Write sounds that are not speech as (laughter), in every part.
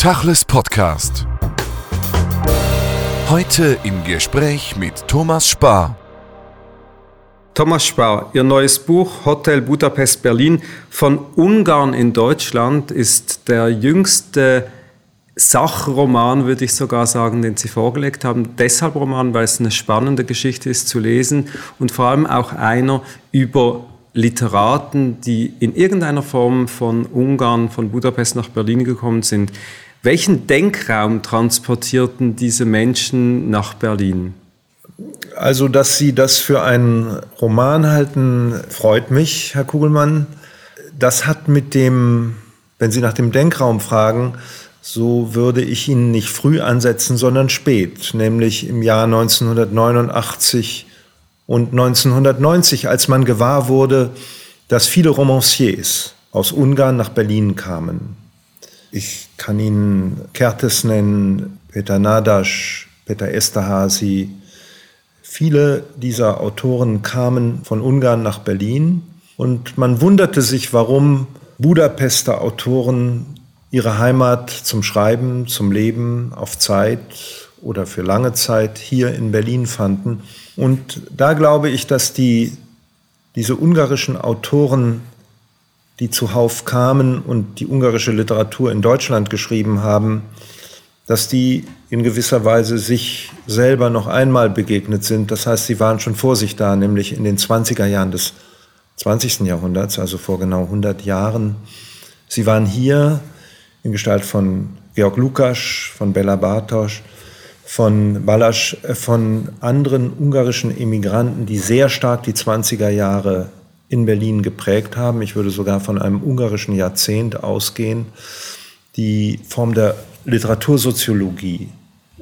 Tachles Podcast. Heute im Gespräch mit Thomas Spar. Thomas Spar, Ihr neues Buch Hotel Budapest Berlin von Ungarn in Deutschland ist der jüngste Sachroman, würde ich sogar sagen, den Sie vorgelegt haben. Deshalb Roman, weil es eine spannende Geschichte ist zu lesen und vor allem auch einer über Literaten, die in irgendeiner Form von Ungarn, von Budapest nach Berlin gekommen sind. Welchen Denkraum transportierten diese Menschen nach Berlin? Also, dass Sie das für einen Roman halten, freut mich, Herr Kugelmann. Das hat mit dem, wenn Sie nach dem Denkraum fragen, so würde ich ihn nicht früh ansetzen, sondern spät, nämlich im Jahr 1989 und 1990, als man gewahr wurde, dass viele Romanciers aus Ungarn nach Berlin kamen. Ich kann Ihnen Kertes nennen, Peter Nadasch, Peter Esterhazy. Viele dieser Autoren kamen von Ungarn nach Berlin und man wunderte sich, warum Budapester Autoren ihre Heimat zum Schreiben, zum Leben auf Zeit oder für lange Zeit hier in Berlin fanden. Und da glaube ich, dass die, diese ungarischen Autoren die zuhauf kamen und die ungarische Literatur in Deutschland geschrieben haben, dass die in gewisser Weise sich selber noch einmal begegnet sind. Das heißt, sie waren schon vor sich da, nämlich in den 20er Jahren des 20. Jahrhunderts, also vor genau 100 Jahren. Sie waren hier in Gestalt von Georg Lukasch, von Bella Bartosch, von Balasch, äh, von anderen ungarischen Emigranten, die sehr stark die 20er Jahre in Berlin geprägt haben. Ich würde sogar von einem ungarischen Jahrzehnt ausgehen. Die Form der Literatursoziologie,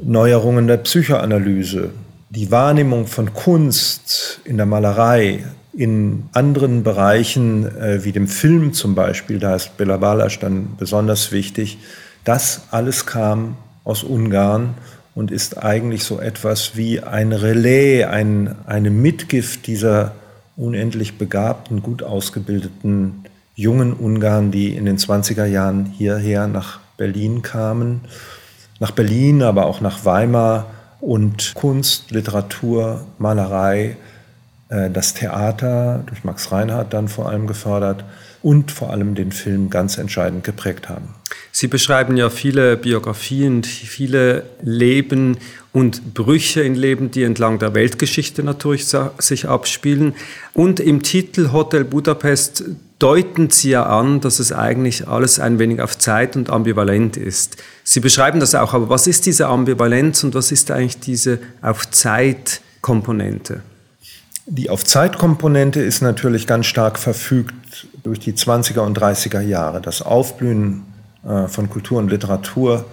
Neuerungen der Psychoanalyse, die Wahrnehmung von Kunst in der Malerei, in anderen Bereichen äh, wie dem Film zum Beispiel, da ist Bela Balasch dann besonders wichtig, das alles kam aus Ungarn und ist eigentlich so etwas wie ein Relais, ein, eine Mitgift dieser unendlich begabten, gut ausgebildeten jungen Ungarn, die in den 20er Jahren hierher nach Berlin kamen. Nach Berlin, aber auch nach Weimar und Kunst, Literatur, Malerei, äh, das Theater, durch Max Reinhardt dann vor allem gefördert und vor allem den Film ganz entscheidend geprägt haben. Sie beschreiben ja viele Biografien, viele Leben und Brüche in Leben, die entlang der Weltgeschichte natürlich sich abspielen. Und im Titel Hotel Budapest deuten Sie ja an, dass es eigentlich alles ein wenig auf Zeit und ambivalent ist. Sie beschreiben das auch, aber was ist diese Ambivalenz und was ist eigentlich diese auf Zeit Komponente? Die auf Zeit Komponente ist natürlich ganz stark verfügt durch die 20er und 30er Jahre. Das Aufblühen von Kultur und Literatur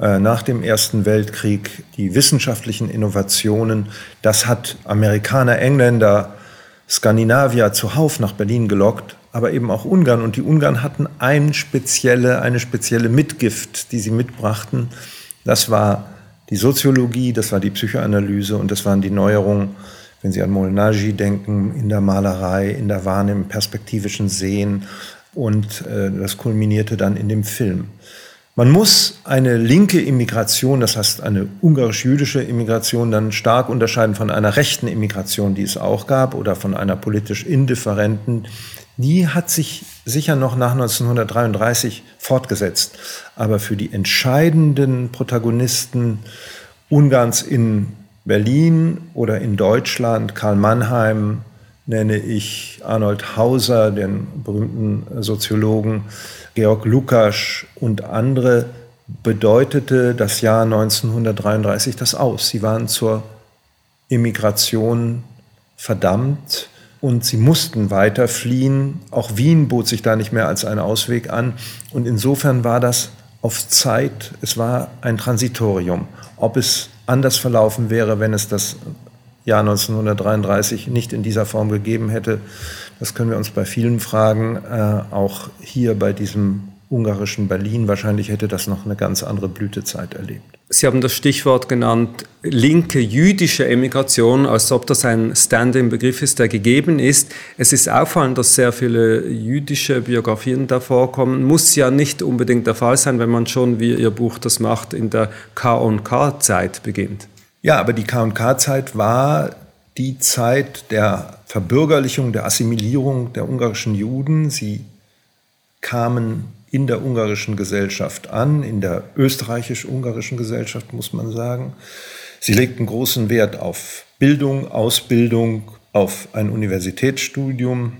äh, nach dem Ersten Weltkrieg, die wissenschaftlichen Innovationen, das hat Amerikaner, Engländer, Skandinavier zuhauf nach Berlin gelockt, aber eben auch Ungarn. Und die Ungarn hatten ein spezielle, eine spezielle Mitgift, die sie mitbrachten. Das war die Soziologie, das war die Psychoanalyse und das waren die Neuerungen, wenn Sie an Molnagi denken, in der Malerei, in der Wahrnehmung, perspektivischen Sehen und äh, das kulminierte dann in dem Film. Man muss eine linke Immigration, das heißt eine ungarisch-jüdische Immigration, dann stark unterscheiden von einer rechten Immigration, die es auch gab, oder von einer politisch indifferenten. Die hat sich sicher noch nach 1933 fortgesetzt. Aber für die entscheidenden Protagonisten Ungarns in Berlin oder in Deutschland, Karl Mannheim, nenne ich Arnold Hauser, den berühmten Soziologen, Georg Lukasch und andere, bedeutete das Jahr 1933 das aus. Sie waren zur Immigration verdammt und sie mussten weiter fliehen. Auch Wien bot sich da nicht mehr als einen Ausweg an. Und insofern war das auf Zeit, es war ein Transitorium. Ob es anders verlaufen wäre, wenn es das Jahr 1933 nicht in dieser Form gegeben hätte. Das können wir uns bei vielen Fragen, äh, auch hier bei diesem ungarischen Berlin. Wahrscheinlich hätte das noch eine ganz andere Blütezeit erlebt. Sie haben das Stichwort genannt, linke jüdische Emigration, als ob das ein Stand-in-Begriff ist, der gegeben ist. Es ist auffallend, dass sehr viele jüdische Biografien da vorkommen. Muss ja nicht unbedingt der Fall sein, wenn man schon, wie Ihr Buch das macht, in der K&K-Zeit beginnt. Ja, aber die K&K-Zeit war die Zeit der Verbürgerlichung, der Assimilierung der ungarischen Juden. Sie kamen in der ungarischen Gesellschaft an, in der österreichisch-ungarischen Gesellschaft muss man sagen. Sie legten großen Wert auf Bildung, Ausbildung, auf ein Universitätsstudium,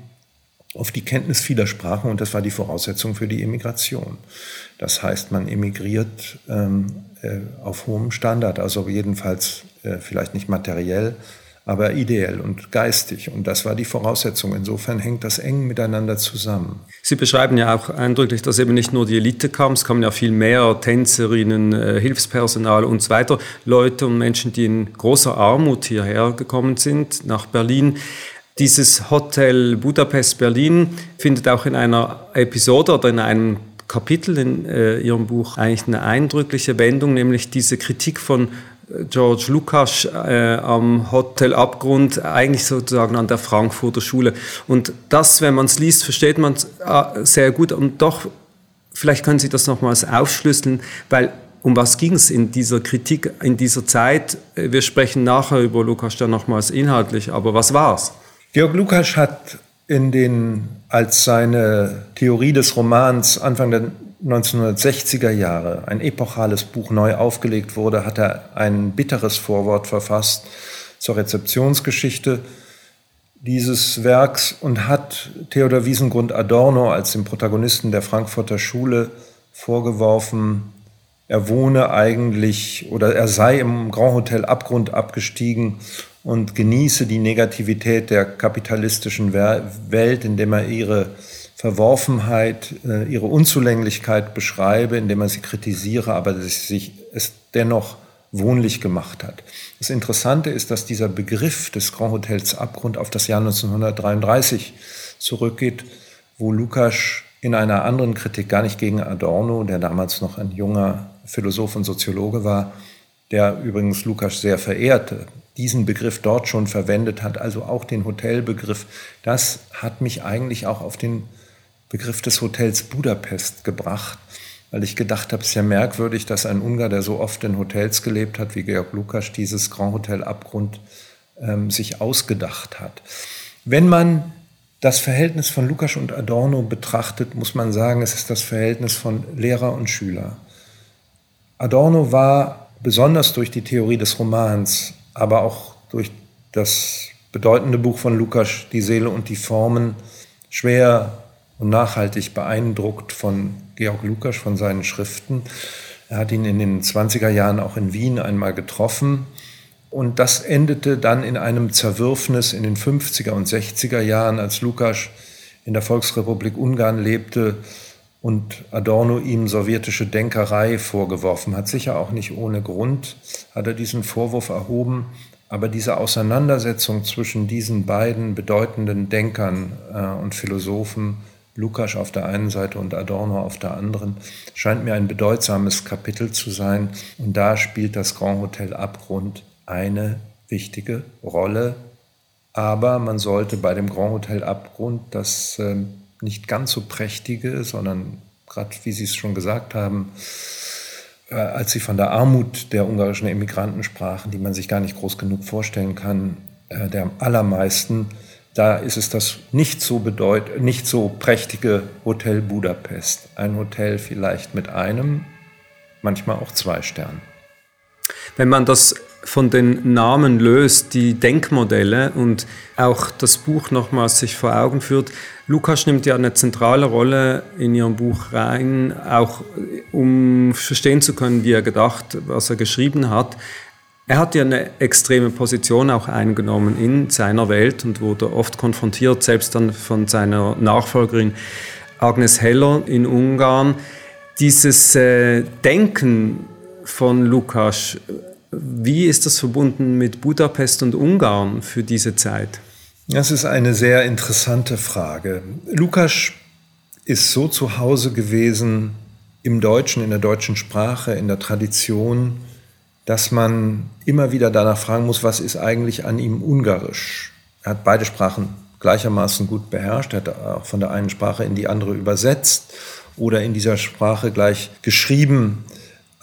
auf die Kenntnis vieler Sprachen und das war die Voraussetzung für die Emigration. Das heißt, man emigriert ähm, äh, auf hohem Standard, also jedenfalls äh, vielleicht nicht materiell, aber ideell und geistig. Und das war die Voraussetzung. Insofern hängt das eng miteinander zusammen. Sie beschreiben ja auch eindrücklich, dass eben nicht nur die Elite kam, es kamen ja viel mehr Tänzerinnen, äh, Hilfspersonal und so weiter, Leute und Menschen, die in großer Armut hierher gekommen sind, nach Berlin. Dieses Hotel Budapest Berlin findet auch in einer Episode oder in einem Kapitel in äh, Ihrem Buch eigentlich eine eindrückliche Wendung, nämlich diese Kritik von George Lukas äh, am Hotel Abgrund, eigentlich sozusagen an der Frankfurter Schule. Und das, wenn man es liest, versteht man äh, sehr gut. Und doch, vielleicht können Sie das nochmals aufschlüsseln, weil um was ging es in dieser Kritik, in dieser Zeit? Wir sprechen nachher über Lukas dann nochmals inhaltlich, aber was war es? Georg Lukas hat in den, als seine Theorie des Romans Anfang der 1960er Jahre ein epochales Buch neu aufgelegt wurde, hat er ein bitteres Vorwort verfasst zur Rezeptionsgeschichte dieses Werks und hat Theodor Wiesengrund Adorno als dem Protagonisten der Frankfurter Schule vorgeworfen, er wohne eigentlich oder er sei im Grand Hotel Abgrund abgestiegen und genieße die Negativität der kapitalistischen Welt, indem er ihre Verworfenheit, äh, ihre Unzulänglichkeit beschreibe, indem er sie kritisiere, aber dass sich es dennoch wohnlich gemacht hat. Das Interessante ist, dass dieser Begriff des Grand Hotels Abgrund auf das Jahr 1933 zurückgeht, wo Lukas in einer anderen Kritik gar nicht gegen Adorno, der damals noch ein junger Philosoph und Soziologe war, der übrigens Lukas sehr verehrte, diesen Begriff dort schon verwendet hat, also auch den Hotelbegriff. Das hat mich eigentlich auch auf den Begriff des Hotels Budapest gebracht, weil ich gedacht habe, es ist ja merkwürdig, dass ein Ungar, der so oft in Hotels gelebt hat wie Georg Lukas, dieses Grand Hotel Abgrund ähm, sich ausgedacht hat. Wenn man das Verhältnis von Lukas und Adorno betrachtet, muss man sagen, es ist das Verhältnis von Lehrer und Schüler. Adorno war besonders durch die Theorie des Romans, aber auch durch das bedeutende Buch von Lukas, Die Seele und die Formen, schwer und nachhaltig beeindruckt von Georg Lukas, von seinen Schriften. Er hat ihn in den 20er Jahren auch in Wien einmal getroffen. Und das endete dann in einem Zerwürfnis in den 50er und 60er Jahren, als Lukas in der Volksrepublik Ungarn lebte und Adorno ihm sowjetische Denkerei vorgeworfen hat. Sicher auch nicht ohne Grund hat er diesen Vorwurf erhoben. Aber diese Auseinandersetzung zwischen diesen beiden bedeutenden Denkern äh, und Philosophen Lukas auf der einen Seite und Adorno auf der anderen, scheint mir ein bedeutsames Kapitel zu sein. Und da spielt das Grand Hotel Abgrund eine wichtige Rolle. Aber man sollte bei dem Grand Hotel Abgrund das äh, nicht ganz so prächtige, sondern gerade wie Sie es schon gesagt haben, äh, als Sie von der Armut der ungarischen Emigranten sprachen, die man sich gar nicht groß genug vorstellen kann, äh, der allermeisten, da ist es das nicht so bedeut nicht so prächtige Hotel Budapest. Ein Hotel vielleicht mit einem, manchmal auch zwei Sternen. Wenn man das von den Namen löst, die Denkmodelle und auch das Buch nochmals sich vor Augen führt. Lukas nimmt ja eine zentrale Rolle in ihrem Buch rein, auch um verstehen zu können, wie er gedacht, was er geschrieben hat. Er hat ja eine extreme Position auch eingenommen in seiner Welt und wurde oft konfrontiert, selbst dann von seiner Nachfolgerin Agnes Heller in Ungarn. Dieses äh, Denken von Lukas, wie ist das verbunden mit Budapest und Ungarn für diese Zeit? Das ist eine sehr interessante Frage. Lukas ist so zu Hause gewesen im Deutschen, in der deutschen Sprache, in der Tradition, dass man immer wieder danach fragen muss, was ist eigentlich an ihm ungarisch? Er hat beide Sprachen gleichermaßen gut beherrscht, er hat auch von der einen Sprache in die andere übersetzt oder in dieser Sprache gleich geschrieben.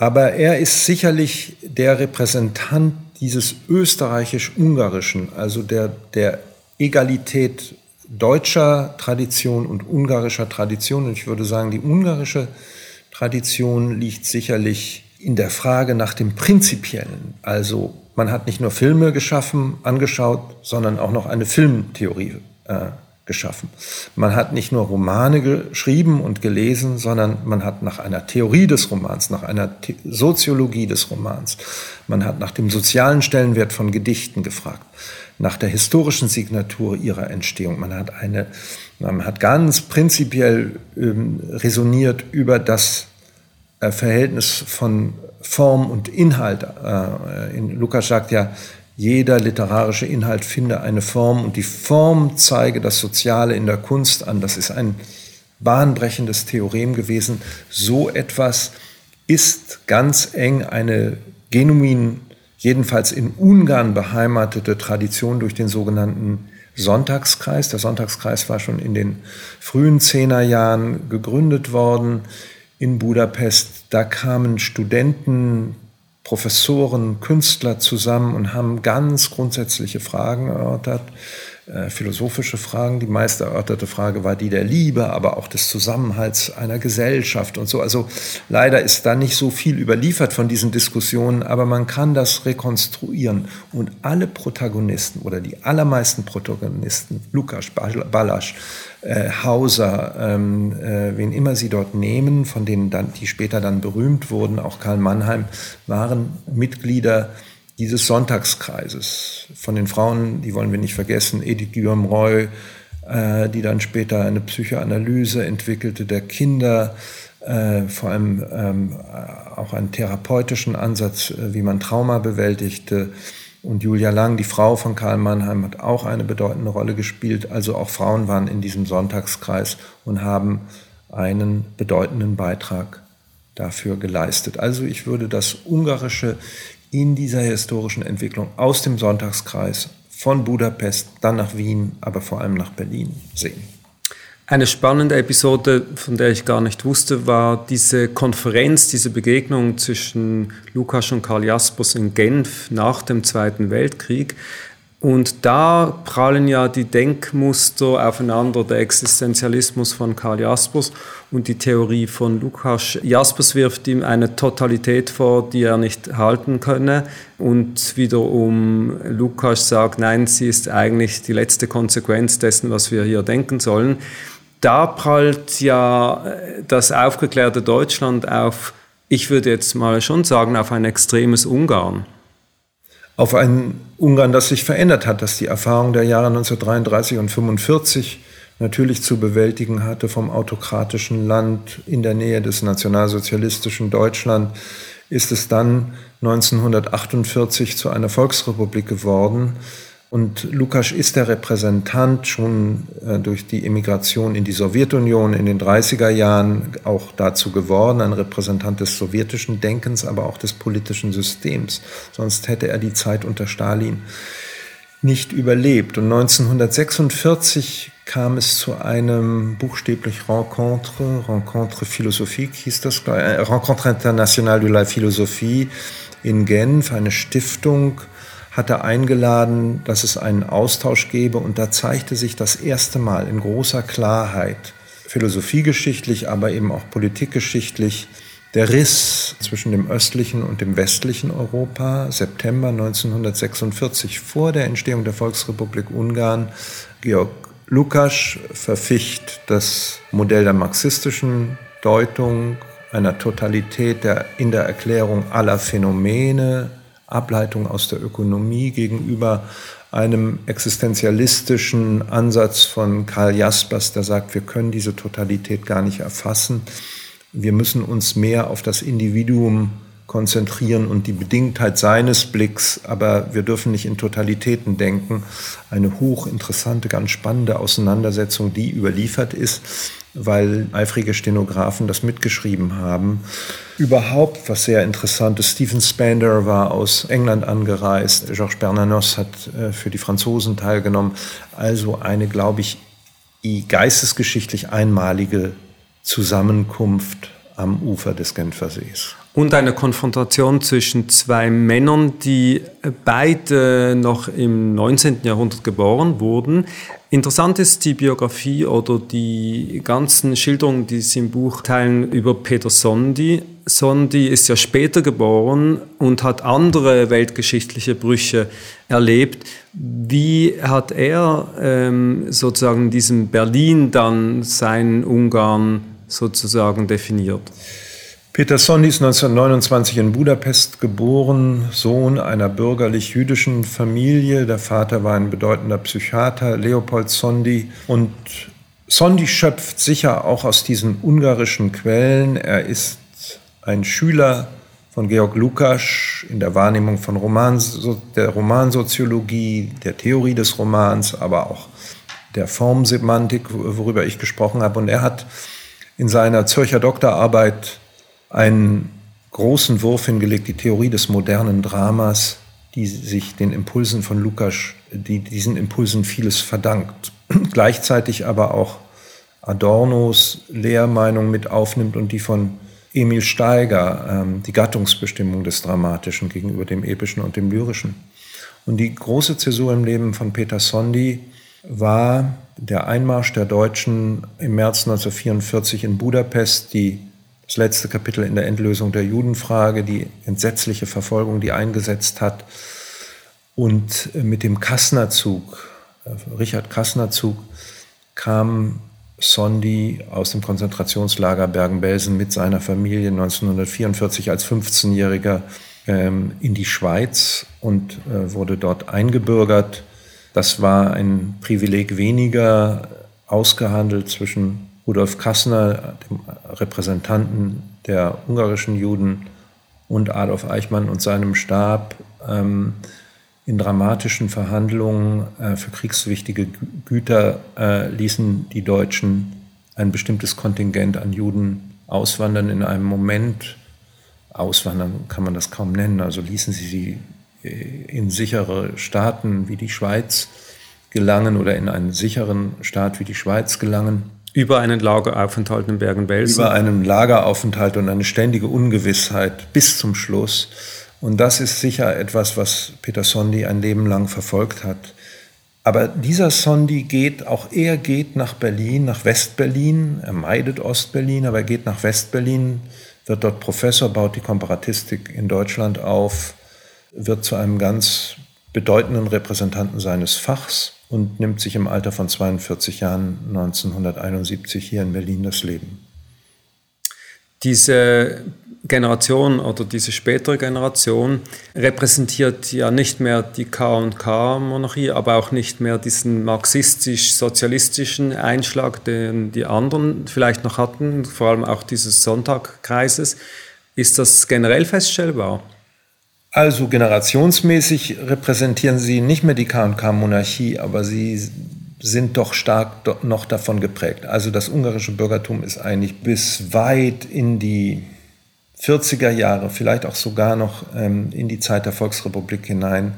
Aber er ist sicherlich der Repräsentant dieses österreichisch-ungarischen, also der, der Egalität deutscher Tradition und ungarischer Tradition. Und ich würde sagen, die ungarische Tradition liegt sicherlich in der Frage nach dem Prinzipiellen. Also man hat nicht nur Filme geschaffen, angeschaut, sondern auch noch eine Filmtheorie äh, geschaffen. Man hat nicht nur Romane geschrieben und gelesen, sondern man hat nach einer Theorie des Romans, nach einer The Soziologie des Romans, man hat nach dem sozialen Stellenwert von Gedichten gefragt, nach der historischen Signatur ihrer Entstehung. Man hat eine, man hat ganz prinzipiell ähm, resoniert über das äh, Verhältnis von Form und Inhalt. Äh, in, Lukas sagt ja, jeder literarische Inhalt finde eine Form und die Form zeige das Soziale in der Kunst an. Das ist ein bahnbrechendes Theorem gewesen. So etwas ist ganz eng eine genuin, jedenfalls in Ungarn beheimatete Tradition durch den sogenannten Sonntagskreis. Der Sonntagskreis war schon in den frühen Zehnerjahren gegründet worden in Budapest. Da kamen Studenten, Professoren, Künstler zusammen und haben ganz grundsätzliche Fragen erörtert, äh, philosophische Fragen. Die meist erörterte Frage war die der Liebe, aber auch des Zusammenhalts einer Gesellschaft und so. Also leider ist da nicht so viel überliefert von diesen Diskussionen, aber man kann das rekonstruieren. Und alle Protagonisten oder die allermeisten Protagonisten, Lukas, Balasch, äh, Hauser, ähm, äh, wen immer sie dort nehmen, von denen dann, die später dann berühmt wurden, auch Karl Mannheim, waren Mitglieder dieses Sonntagskreises. Von den Frauen, die wollen wir nicht vergessen, Edith Guillaume Roy, äh, die dann später eine Psychoanalyse entwickelte der Kinder, äh, vor allem ähm, auch einen therapeutischen Ansatz, äh, wie man Trauma bewältigte. Und Julia Lang, die Frau von Karl Mannheim, hat auch eine bedeutende Rolle gespielt. Also auch Frauen waren in diesem Sonntagskreis und haben einen bedeutenden Beitrag dafür geleistet. Also ich würde das Ungarische in dieser historischen Entwicklung aus dem Sonntagskreis von Budapest, dann nach Wien, aber vor allem nach Berlin sehen. Eine spannende Episode, von der ich gar nicht wusste, war diese Konferenz, diese Begegnung zwischen Lukas und Karl Jaspers in Genf nach dem Zweiten Weltkrieg. Und da prallen ja die Denkmuster aufeinander, der Existenzialismus von Karl Jaspers und die Theorie von Lukas. Jaspers wirft ihm eine Totalität vor, die er nicht halten könne. Und wiederum Lukas sagt, nein, sie ist eigentlich die letzte Konsequenz dessen, was wir hier denken sollen da prallt ja das aufgeklärte Deutschland auf, ich würde jetzt mal schon sagen, auf ein extremes Ungarn. Auf ein Ungarn, das sich verändert hat, das die Erfahrung der Jahre 1933 und 1945 natürlich zu bewältigen hatte vom autokratischen Land in der Nähe des nationalsozialistischen Deutschland, ist es dann 1948 zu einer Volksrepublik geworden und Lukas ist der Repräsentant schon äh, durch die Emigration in die Sowjetunion in den 30er Jahren auch dazu geworden, ein Repräsentant des sowjetischen Denkens, aber auch des politischen Systems. Sonst hätte er die Zeit unter Stalin nicht überlebt. Und 1946 kam es zu einem buchstäblich Rencontre, Rencontre philosophique hieß das, äh, Rencontre internationale de la philosophie in Genf, eine Stiftung, hatte eingeladen, dass es einen Austausch gäbe und da zeigte sich das erste Mal in großer Klarheit, philosophiegeschichtlich, aber eben auch politikgeschichtlich, der Riss zwischen dem östlichen und dem westlichen Europa, September 1946, vor der Entstehung der Volksrepublik Ungarn. Georg Lukas verficht das Modell der marxistischen Deutung einer Totalität der, in der Erklärung aller Phänomene, Ableitung aus der Ökonomie gegenüber einem existenzialistischen Ansatz von Karl Jaspers, der sagt, wir können diese Totalität gar nicht erfassen. Wir müssen uns mehr auf das Individuum konzentrieren und die Bedingtheit seines Blicks, aber wir dürfen nicht in Totalitäten denken. Eine hochinteressante, ganz spannende Auseinandersetzung, die überliefert ist, weil eifrige Stenografen das mitgeschrieben haben. Überhaupt was sehr interessantes. Stephen Spander war aus England angereist. Georges Bernanos hat äh, für die Franzosen teilgenommen. Also eine, glaube ich, geistesgeschichtlich einmalige Zusammenkunft am Ufer des Genfersees und eine Konfrontation zwischen zwei Männern, die beide noch im 19. Jahrhundert geboren wurden. Interessant ist die Biografie oder die ganzen Schilderungen, die Sie im Buch teilen über Peter Sondi. Sondi ist ja später geboren und hat andere weltgeschichtliche Brüche erlebt. Wie hat er ähm, sozusagen diesem Berlin dann sein Ungarn sozusagen definiert? Peter Sondi ist 1929 in Budapest geboren, Sohn einer bürgerlich-jüdischen Familie. Der Vater war ein bedeutender Psychiater, Leopold Sondi. Und Sondi schöpft sicher auch aus diesen ungarischen Quellen. Er ist ein Schüler von Georg Lukács in der Wahrnehmung von Roman, der Romansoziologie, der Theorie des Romans, aber auch der Formsemantik, worüber ich gesprochen habe. Und er hat in seiner Zürcher Doktorarbeit einen großen Wurf hingelegt, die Theorie des modernen Dramas, die sich den Impulsen von Lukas, die diesen Impulsen vieles verdankt. (clears throat) Gleichzeitig aber auch Adornos Lehrmeinung mit aufnimmt und die von Emil Steiger, ähm, die Gattungsbestimmung des Dramatischen gegenüber dem Epischen und dem Lyrischen. Und die große Zäsur im Leben von Peter Sondi war der Einmarsch der Deutschen im März 1944 in Budapest, die das letzte Kapitel in der Endlösung der Judenfrage, die entsetzliche Verfolgung, die eingesetzt hat. Und mit dem Kassner-Zug, äh, Richard Kassner-Zug, kam Sondi aus dem Konzentrationslager Bergen-Belsen mit seiner Familie 1944 als 15-Jähriger ähm, in die Schweiz und äh, wurde dort eingebürgert. Das war ein Privileg weniger ausgehandelt zwischen Rudolf Kassner, dem Repräsentanten der ungarischen Juden, und Adolf Eichmann und seinem Stab ähm, in dramatischen Verhandlungen äh, für kriegswichtige Güter äh, ließen die Deutschen ein bestimmtes Kontingent an Juden auswandern in einem Moment. Auswandern kann man das kaum nennen, also ließen sie sie äh, in sichere Staaten wie die Schweiz gelangen oder in einen sicheren Staat wie die Schweiz gelangen. Über einen Lageraufenthalt in Bergen-Belsen? Über einen Lageraufenthalt und eine ständige Ungewissheit bis zum Schluss. Und das ist sicher etwas, was Peter Sondi ein Leben lang verfolgt hat. Aber dieser Sondi geht, auch er geht nach Berlin, nach Westberlin. Er meidet Ostberlin, aber er geht nach Westberlin, wird dort Professor, baut die Komparatistik in Deutschland auf, wird zu einem ganz bedeutenden Repräsentanten seines Fachs und nimmt sich im Alter von 42 Jahren 1971 hier in Berlin das Leben. Diese Generation oder diese spätere Generation repräsentiert ja nicht mehr die K&K-Monarchie, aber auch nicht mehr diesen marxistisch-sozialistischen Einschlag, den die anderen vielleicht noch hatten, vor allem auch dieses Sonntagkreises. Ist das generell feststellbar? Also generationsmäßig repräsentieren sie nicht mehr die KK-Monarchie, aber sie sind doch stark noch davon geprägt. Also das ungarische Bürgertum ist eigentlich bis weit in die 40er Jahre, vielleicht auch sogar noch ähm, in die Zeit der Volksrepublik hinein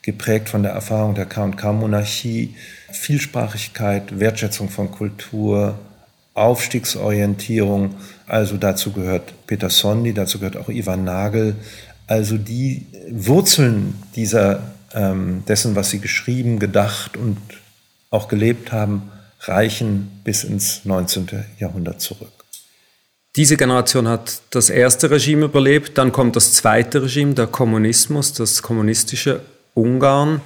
geprägt von der Erfahrung der KK-Monarchie. Vielsprachigkeit, Wertschätzung von Kultur, Aufstiegsorientierung. Also dazu gehört Peter Sondi, dazu gehört auch Ivan Nagel, also die Wurzeln dieser, ähm, dessen, was sie geschrieben, gedacht und auch gelebt haben, reichen bis ins 19. Jahrhundert zurück. Diese Generation hat das erste Regime überlebt, dann kommt das zweite Regime, der Kommunismus, das kommunistische Ungarn.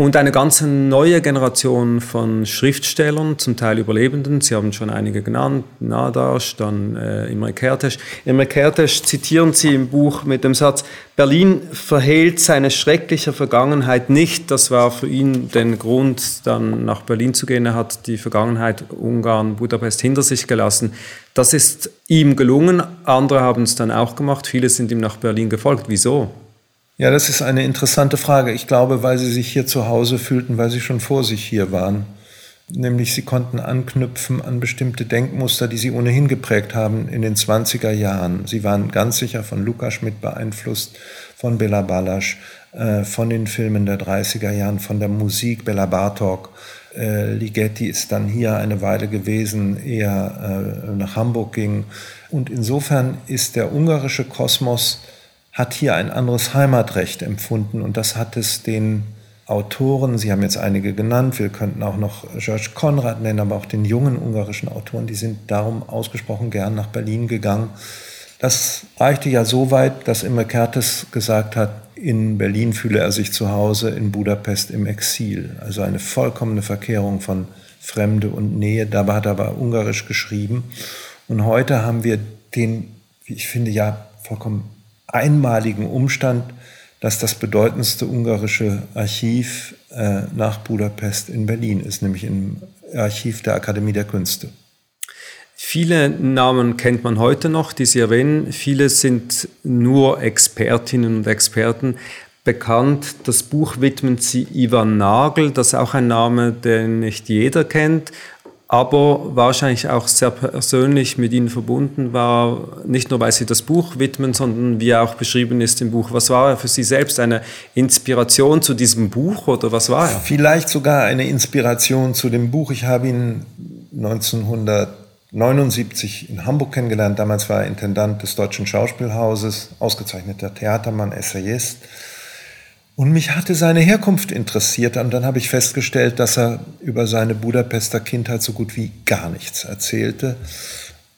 Und eine ganz neue Generation von Schriftstellern, zum Teil Überlebenden, Sie haben schon einige genannt, Nadasch, dann äh, Imre Kertész. Imre Kertész zitieren Sie im Buch mit dem Satz, Berlin verhehlt seine schreckliche Vergangenheit nicht. Das war für ihn den Grund, dann nach Berlin zu gehen. Er hat die Vergangenheit Ungarn, Budapest hinter sich gelassen. Das ist ihm gelungen. Andere haben es dann auch gemacht. Viele sind ihm nach Berlin gefolgt. Wieso? Ja, das ist eine interessante Frage. Ich glaube, weil sie sich hier zu Hause fühlten, weil sie schon vor sich hier waren. Nämlich sie konnten anknüpfen an bestimmte Denkmuster, die sie ohnehin geprägt haben in den 20er Jahren. Sie waren ganz sicher von Lukas mit beeinflusst, von Bela Balasch, äh, von den Filmen der 30er Jahren, von der Musik Bela Bartok. Äh, Ligeti ist dann hier eine Weile gewesen, eher äh, nach Hamburg ging. Und insofern ist der ungarische Kosmos hat hier ein anderes Heimatrecht empfunden und das hat es den Autoren, Sie haben jetzt einige genannt, wir könnten auch noch George Konrad nennen, aber auch den jungen ungarischen Autoren, die sind darum ausgesprochen gern nach Berlin gegangen. Das reichte ja so weit, dass Imre Kertes gesagt hat, in Berlin fühle er sich zu Hause, in Budapest im Exil. Also eine vollkommene Verkehrung von Fremde und Nähe. Dabei hat er aber Ungarisch geschrieben. Und heute haben wir den, wie ich finde, ja vollkommen einmaligen Umstand, dass das bedeutendste ungarische Archiv äh, nach Budapest in Berlin ist, nämlich im Archiv der Akademie der Künste. Viele Namen kennt man heute noch, die Sie erwähnen. Viele sind nur Expertinnen und Experten bekannt. Das Buch widmen Sie Ivan Nagel, das ist auch ein Name, den nicht jeder kennt aber wahrscheinlich auch sehr persönlich mit ihnen verbunden war, nicht nur weil sie das Buch widmen, sondern wie auch beschrieben ist im Buch. Was war für Sie selbst eine Inspiration zu diesem Buch oder was war er? Vielleicht sogar eine Inspiration zu dem Buch. Ich habe ihn 1979 in Hamburg kennengelernt. Damals war er Intendant des Deutschen Schauspielhauses, ausgezeichneter Theatermann, Essayist. Und mich hatte seine Herkunft interessiert und dann habe ich festgestellt, dass er über seine Budapester Kindheit so gut wie gar nichts erzählte.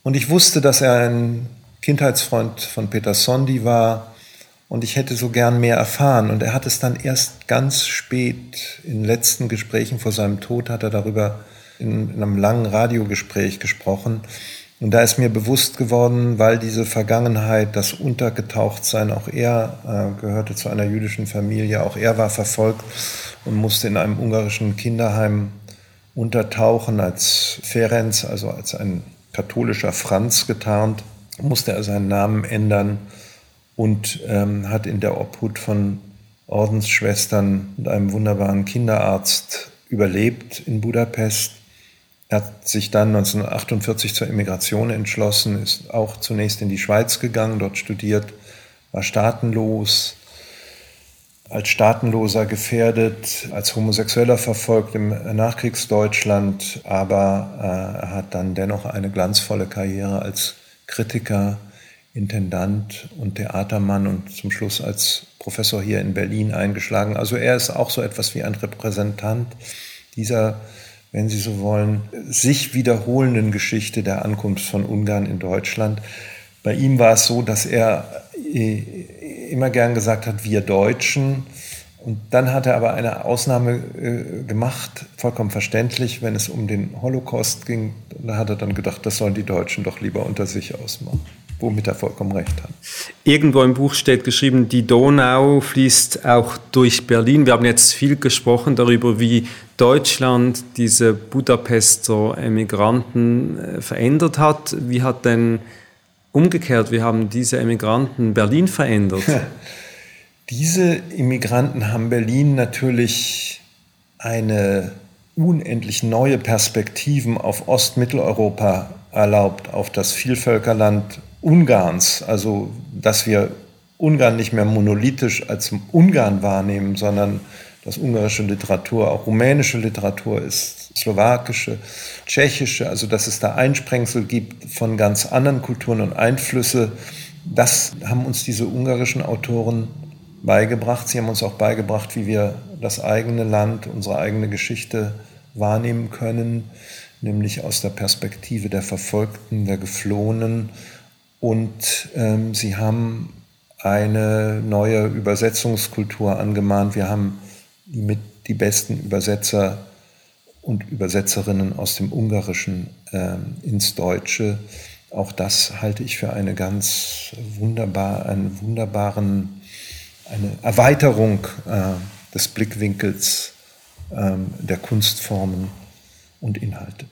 Und ich wusste, dass er ein Kindheitsfreund von Peter Sondi war und ich hätte so gern mehr erfahren. Und er hat es dann erst ganz spät, in letzten Gesprächen vor seinem Tod, hat er darüber in, in einem langen Radiogespräch gesprochen. Und da ist mir bewusst geworden, weil diese Vergangenheit, das Untergetauchtsein, auch er äh, gehörte zu einer jüdischen Familie, auch er war verfolgt und musste in einem ungarischen Kinderheim untertauchen als Ferenc, also als ein katholischer Franz getarnt, musste er seinen Namen ändern und ähm, hat in der Obhut von Ordensschwestern und einem wunderbaren Kinderarzt überlebt in Budapest er hat sich dann 1948 zur Emigration entschlossen, ist auch zunächst in die Schweiz gegangen, dort studiert, war staatenlos, als Staatenloser gefährdet, als Homosexueller verfolgt im Nachkriegsdeutschland, aber äh, er hat dann dennoch eine glanzvolle Karriere als Kritiker, Intendant und Theatermann und zum Schluss als Professor hier in Berlin eingeschlagen. Also er ist auch so etwas wie ein Repräsentant dieser wenn Sie so wollen, sich wiederholenden Geschichte der Ankunft von Ungarn in Deutschland. Bei ihm war es so, dass er äh, immer gern gesagt hat, wir Deutschen. Und dann hat er aber eine Ausnahme äh, gemacht, vollkommen verständlich, wenn es um den Holocaust ging. Da hat er dann gedacht, das sollen die Deutschen doch lieber unter sich ausmachen womit er vollkommen recht hat. Irgendwo im Buch steht geschrieben, die Donau fließt auch durch Berlin. Wir haben jetzt viel gesprochen darüber, wie Deutschland diese Budapester Emigranten äh, verändert hat. Wie hat denn umgekehrt, wie haben diese Emigranten Berlin verändert? (laughs) diese Immigranten haben Berlin natürlich eine unendlich neue Perspektiven auf Ostmitteleuropa erlaubt, auf das Vielvölkerland Ungarns, also dass wir Ungarn nicht mehr monolithisch als Ungarn wahrnehmen, sondern dass ungarische Literatur auch rumänische Literatur ist, slowakische, tschechische, also dass es da Einsprengsel gibt von ganz anderen Kulturen und Einflüsse. Das haben uns diese ungarischen Autoren beigebracht. Sie haben uns auch beigebracht, wie wir das eigene Land, unsere eigene Geschichte wahrnehmen können, nämlich aus der Perspektive der Verfolgten, der Geflohenen und ähm, sie haben eine neue Übersetzungskultur angemahnt. Wir haben die mit die besten Übersetzer und Übersetzerinnen aus dem Ungarischen äh, ins Deutsche. Auch das halte ich für eine ganz wunderbar, einen wunderbaren, eine Erweiterung äh, des Blickwinkels äh, der Kunstformen und Inhalte.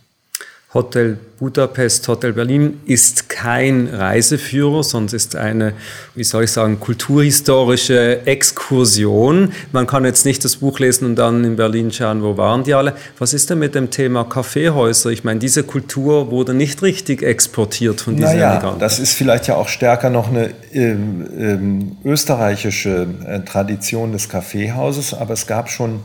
Hotel Budapest, Hotel Berlin ist kein Reiseführer, sondern ist eine, wie soll ich sagen, kulturhistorische Exkursion. Man kann jetzt nicht das Buch lesen und dann in Berlin schauen, wo waren die alle. Was ist denn mit dem Thema Kaffeehäuser? Ich meine, diese Kultur wurde nicht richtig exportiert von diesen naja, Emigranten. Das ist vielleicht ja auch stärker noch eine ähm, ähm, österreichische äh, Tradition des Kaffeehauses, aber es gab schon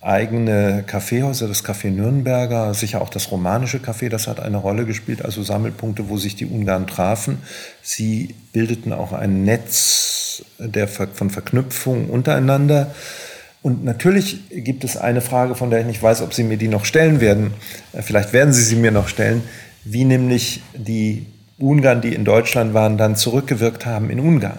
eigene Kaffeehäuser, das Café Nürnberger, sicher auch das romanische Café, das hat eine Rolle gespielt, also Sammelpunkte, wo sich die Ungarn trafen. Sie bildeten auch ein Netz der, von Verknüpfung untereinander. Und natürlich gibt es eine Frage, von der ich nicht weiß, ob Sie mir die noch stellen werden. Äh, vielleicht werden Sie sie mir noch stellen, wie nämlich die Ungarn, die in Deutschland waren, dann zurückgewirkt haben in Ungarn.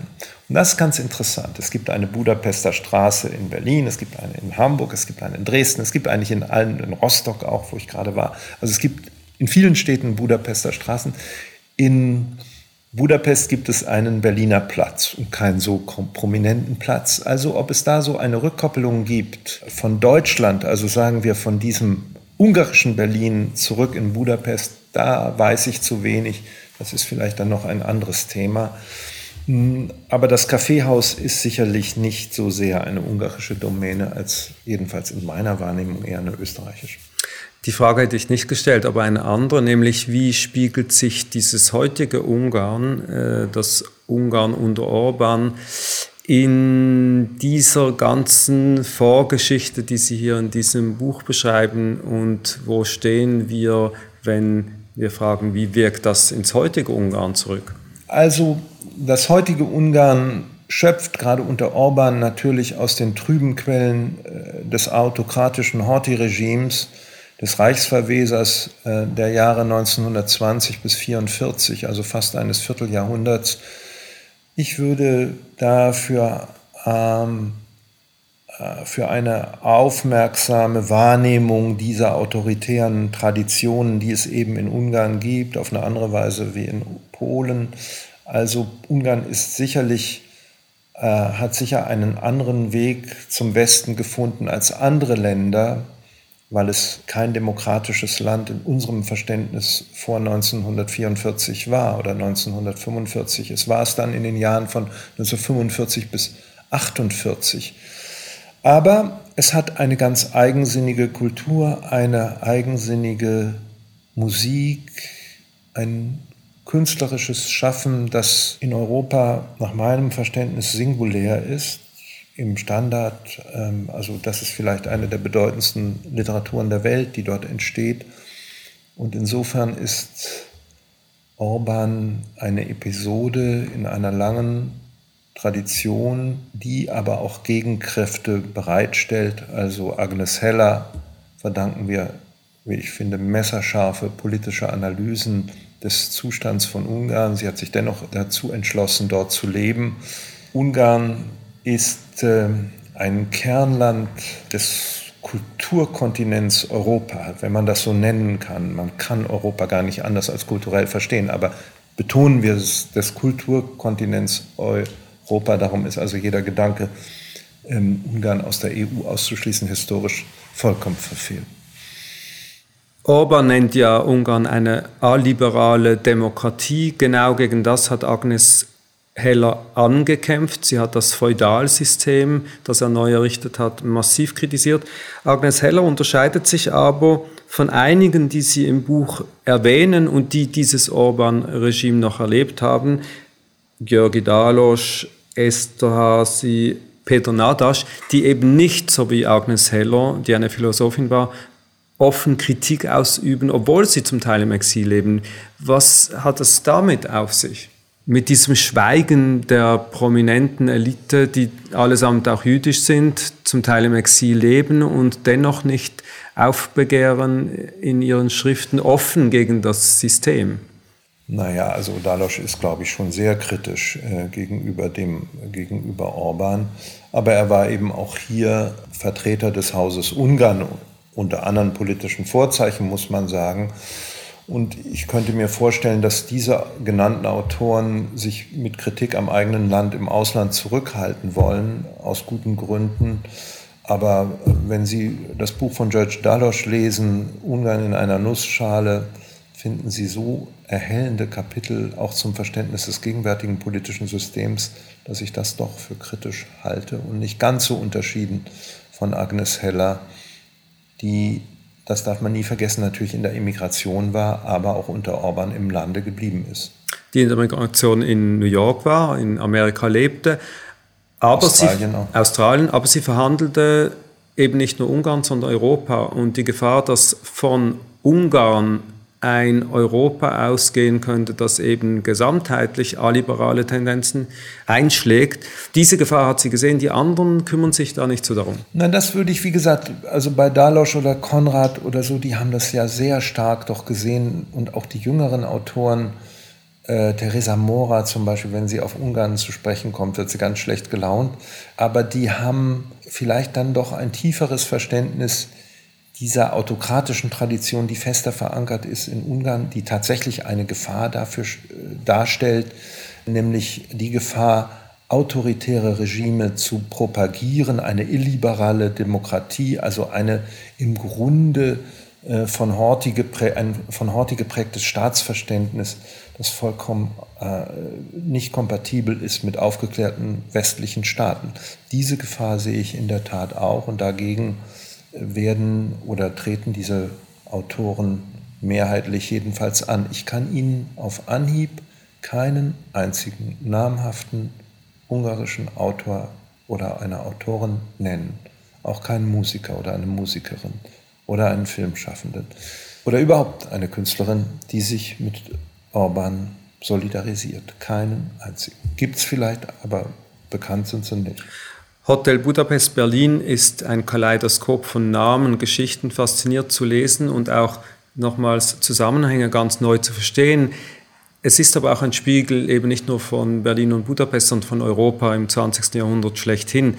Und das ist ganz interessant. Es gibt eine Budapester Straße in Berlin, es gibt eine in Hamburg, es gibt eine in Dresden, es gibt eigentlich in allen, in Rostock auch, wo ich gerade war. Also es gibt in vielen Städten Budapester Straßen. In Budapest gibt es einen Berliner Platz und keinen so prominenten Platz. Also ob es da so eine Rückkoppelung gibt von Deutschland, also sagen wir von diesem ungarischen Berlin zurück in Budapest, da weiß ich zu wenig. Das ist vielleicht dann noch ein anderes Thema. Aber das Kaffeehaus ist sicherlich nicht so sehr eine ungarische Domäne als jedenfalls in meiner Wahrnehmung eher eine österreichische. Die Frage hätte ich nicht gestellt, aber eine andere, nämlich wie spiegelt sich dieses heutige Ungarn, äh, das Ungarn unter Orban, in dieser ganzen Vorgeschichte, die Sie hier in diesem Buch beschreiben und wo stehen wir, wenn wir fragen, wie wirkt das ins heutige Ungarn zurück? Also das heutige Ungarn schöpft gerade unter Orban natürlich aus den trüben Quellen äh, des autokratischen Horthy-Regimes, des Reichsverwesers äh, der Jahre 1920 bis 1944, also fast eines Vierteljahrhunderts. Ich würde dafür ähm, äh, für eine aufmerksame Wahrnehmung dieser autoritären Traditionen, die es eben in Ungarn gibt, auf eine andere Weise wie in Polen, also Ungarn ist sicherlich, äh, hat sicher einen anderen Weg zum Westen gefunden als andere Länder, weil es kein demokratisches Land in unserem Verständnis vor 1944 war oder 1945. Es war es dann in den Jahren von 1945 bis 1948. Aber es hat eine ganz eigensinnige Kultur, eine eigensinnige Musik, ein künstlerisches Schaffen, das in Europa nach meinem Verständnis singulär ist, im Standard, ähm, also das ist vielleicht eine der bedeutendsten Literaturen der Welt, die dort entsteht. Und insofern ist Orban eine Episode in einer langen Tradition, die aber auch Gegenkräfte bereitstellt. Also Agnes Heller verdanken wir, wie ich finde, messerscharfe politische Analysen des Zustands von Ungarn. Sie hat sich dennoch dazu entschlossen, dort zu leben. Ungarn ist äh, ein Kernland des Kulturkontinents Europa, wenn man das so nennen kann. Man kann Europa gar nicht anders als kulturell verstehen, aber betonen wir es des Kulturkontinents Europa. Darum ist also jeder Gedanke, ähm, Ungarn aus der EU auszuschließen, historisch vollkommen verfehlt. Orban nennt ja Ungarn eine alliberale Demokratie. Genau gegen das hat Agnes Heller angekämpft. Sie hat das Feudalsystem, das er neu errichtet hat, massiv kritisiert. Agnes Heller unterscheidet sich aber von einigen, die sie im Buch erwähnen und die dieses Orban-Regime noch erlebt haben. Georgi Dalos, Esther Hasi, Peter Nadasch, die eben nicht, so wie Agnes Heller, die eine Philosophin war, offen Kritik ausüben, obwohl sie zum Teil im Exil leben. Was hat es damit auf sich? Mit diesem Schweigen der prominenten Elite, die allesamt auch jüdisch sind, zum Teil im Exil leben und dennoch nicht aufbegehren in ihren Schriften offen gegen das System. Naja, also Dalosch ist, glaube ich, schon sehr kritisch äh, gegenüber, dem, gegenüber Orban. Aber er war eben auch hier Vertreter des Hauses Ungarn unter anderen politischen Vorzeichen, muss man sagen. Und ich könnte mir vorstellen, dass diese genannten Autoren sich mit Kritik am eigenen Land im Ausland zurückhalten wollen, aus guten Gründen. Aber wenn Sie das Buch von George Dalosch lesen, Ungarn in einer Nussschale, finden Sie so erhellende Kapitel auch zum Verständnis des gegenwärtigen politischen Systems, dass ich das doch für kritisch halte und nicht ganz so unterschieden von Agnes Heller, die das darf man nie vergessen, natürlich in der Immigration war, aber auch unter Orban im Lande geblieben ist. Die in der Migration in New York war, in Amerika lebte, aber Australien, sie, auch. Australien, aber sie verhandelte eben nicht nur Ungarn, sondern Europa. Und die Gefahr, dass von Ungarn ein Europa ausgehen könnte, das eben gesamtheitlich aliberale Tendenzen einschlägt. Diese Gefahr hat sie gesehen, die anderen kümmern sich da nicht so darum. Nein, das würde ich, wie gesagt, also bei Dalosch oder Konrad oder so, die haben das ja sehr stark doch gesehen und auch die jüngeren Autoren, äh, Teresa Mora zum Beispiel, wenn sie auf Ungarn zu sprechen kommt, wird sie ganz schlecht gelaunt, aber die haben vielleicht dann doch ein tieferes Verständnis dieser autokratischen Tradition, die fester verankert ist in Ungarn, die tatsächlich eine Gefahr dafür äh, darstellt, nämlich die Gefahr, autoritäre Regime zu propagieren, eine illiberale Demokratie, also eine im Grunde äh, von Horthy, ein von Horthy geprägtes Staatsverständnis, das vollkommen äh, nicht kompatibel ist mit aufgeklärten westlichen Staaten. Diese Gefahr sehe ich in der Tat auch und dagegen werden oder treten diese Autoren mehrheitlich jedenfalls an. Ich kann Ihnen auf Anhieb keinen einzigen namhaften ungarischen Autor oder eine Autorin nennen. Auch keinen Musiker oder eine Musikerin oder einen Filmschaffenden oder überhaupt eine Künstlerin, die sich mit Orban solidarisiert. Keinen einzigen. Gibt es vielleicht, aber bekannt sind sie nicht. Hotel Budapest Berlin ist ein Kaleidoskop von Namen, Geschichten, fasziniert zu lesen und auch nochmals Zusammenhänge ganz neu zu verstehen. Es ist aber auch ein Spiegel eben nicht nur von Berlin und Budapest, sondern von Europa im 20. Jahrhundert schlechthin.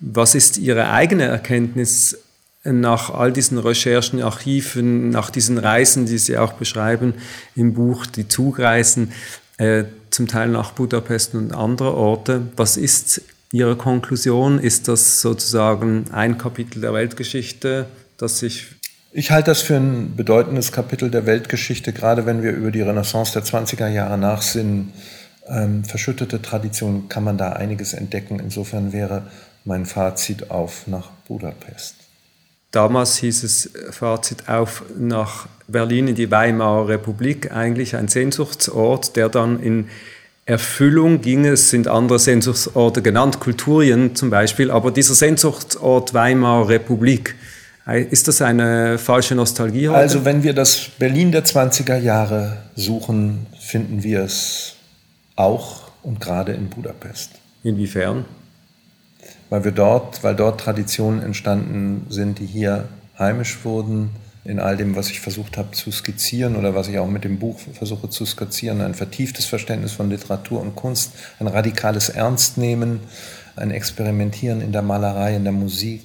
Was ist Ihre eigene Erkenntnis nach all diesen Recherchen, Archiven, nach diesen Reisen, die Sie auch beschreiben im Buch, die Zugreisen, äh, zum Teil nach Budapest und andere Orte? Was ist Ihre Konklusion? Ist das sozusagen ein Kapitel der Weltgeschichte, das sich ich halte das für ein bedeutendes Kapitel der Weltgeschichte, gerade wenn wir über die Renaissance der 20er Jahre nachsinnen. Ähm, verschüttete Tradition kann man da einiges entdecken. Insofern wäre mein Fazit auf nach Budapest. Damals hieß es Fazit auf nach Berlin in die Weimarer Republik, eigentlich ein Sehnsuchtsort, der dann in Erfüllung ging. Es sind andere Sehnsuchtsorte genannt, Kulturien zum Beispiel, aber dieser Sehnsuchtsort Weimarer Republik, ist das eine falsche Nostalgie heute? Also wenn wir das Berlin der 20er Jahre suchen, finden wir es auch und gerade in Budapest. Inwiefern? Weil wir dort, weil dort Traditionen entstanden sind, die hier heimisch wurden, in all dem, was ich versucht habe zu skizzieren oder was ich auch mit dem Buch versuche zu skizzieren, ein vertieftes Verständnis von Literatur und Kunst, ein radikales Ernstnehmen, ein Experimentieren in der Malerei, in der Musik,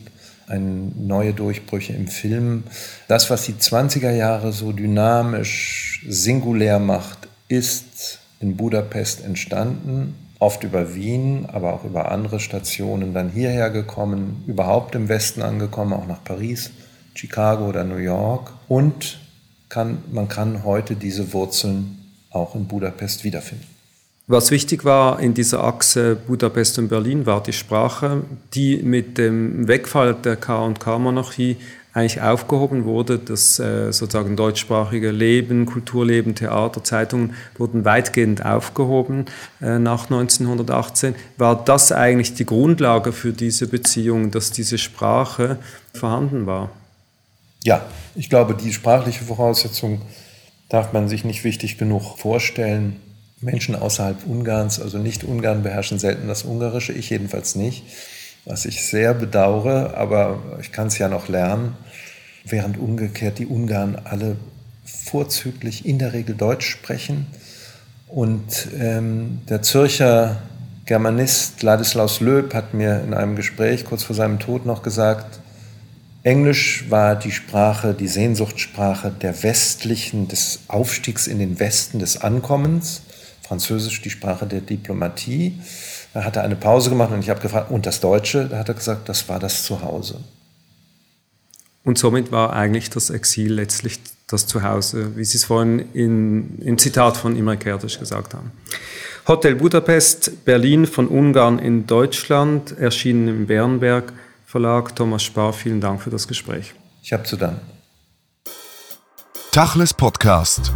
ein neue Durchbrüche im Film. Das, was die 20er Jahre so dynamisch, singulär macht, ist in Budapest entstanden, oft über Wien, aber auch über andere Stationen, dann hierher gekommen, überhaupt im Westen angekommen, auch nach Paris Chicago oder New York. Und kann, man kann heute diese Wurzeln auch in Budapest wiederfinden. Was wichtig war in dieser Achse Budapest und Berlin, war die Sprache, die mit dem Wegfall der K&K-Monarchie eigentlich aufgehoben wurde. Das äh, sozusagen deutschsprachige Leben, Kulturleben, Theater, Zeitungen wurden weitgehend aufgehoben äh, nach 1918. War das eigentlich die Grundlage für diese Beziehung, dass diese Sprache vorhanden war? Ja, ich glaube, die sprachliche Voraussetzung darf man sich nicht wichtig genug vorstellen. Menschen außerhalb Ungarns, also nicht Ungarn, beherrschen selten das Ungarische, ich jedenfalls nicht, was ich sehr bedauere, aber ich kann es ja noch lernen, während umgekehrt die Ungarn alle vorzüglich in der Regel Deutsch sprechen Und ähm, der Zürcher Germanist Ladislaus Löb hat mir in einem Gespräch kurz vor seinem Tod noch gesagt, Englisch war die Sprache, die Sehnsuchtssprache der westlichen, des Aufstiegs in den Westen, des Ankommens. Französisch die Sprache der Diplomatie. Da hat er eine Pause gemacht und ich habe gefragt, und das Deutsche? Da hat er gesagt, das war das Zuhause. Und somit war eigentlich das Exil letztlich das Zuhause, wie Sie es vorhin in, im Zitat von Imre Kertész gesagt haben. Hotel Budapest, Berlin von Ungarn in Deutschland, erschienen im Bernberg Verlag. Thomas Spar, vielen Dank für das Gespräch. Ich habe zu danken. Tachles Podcast.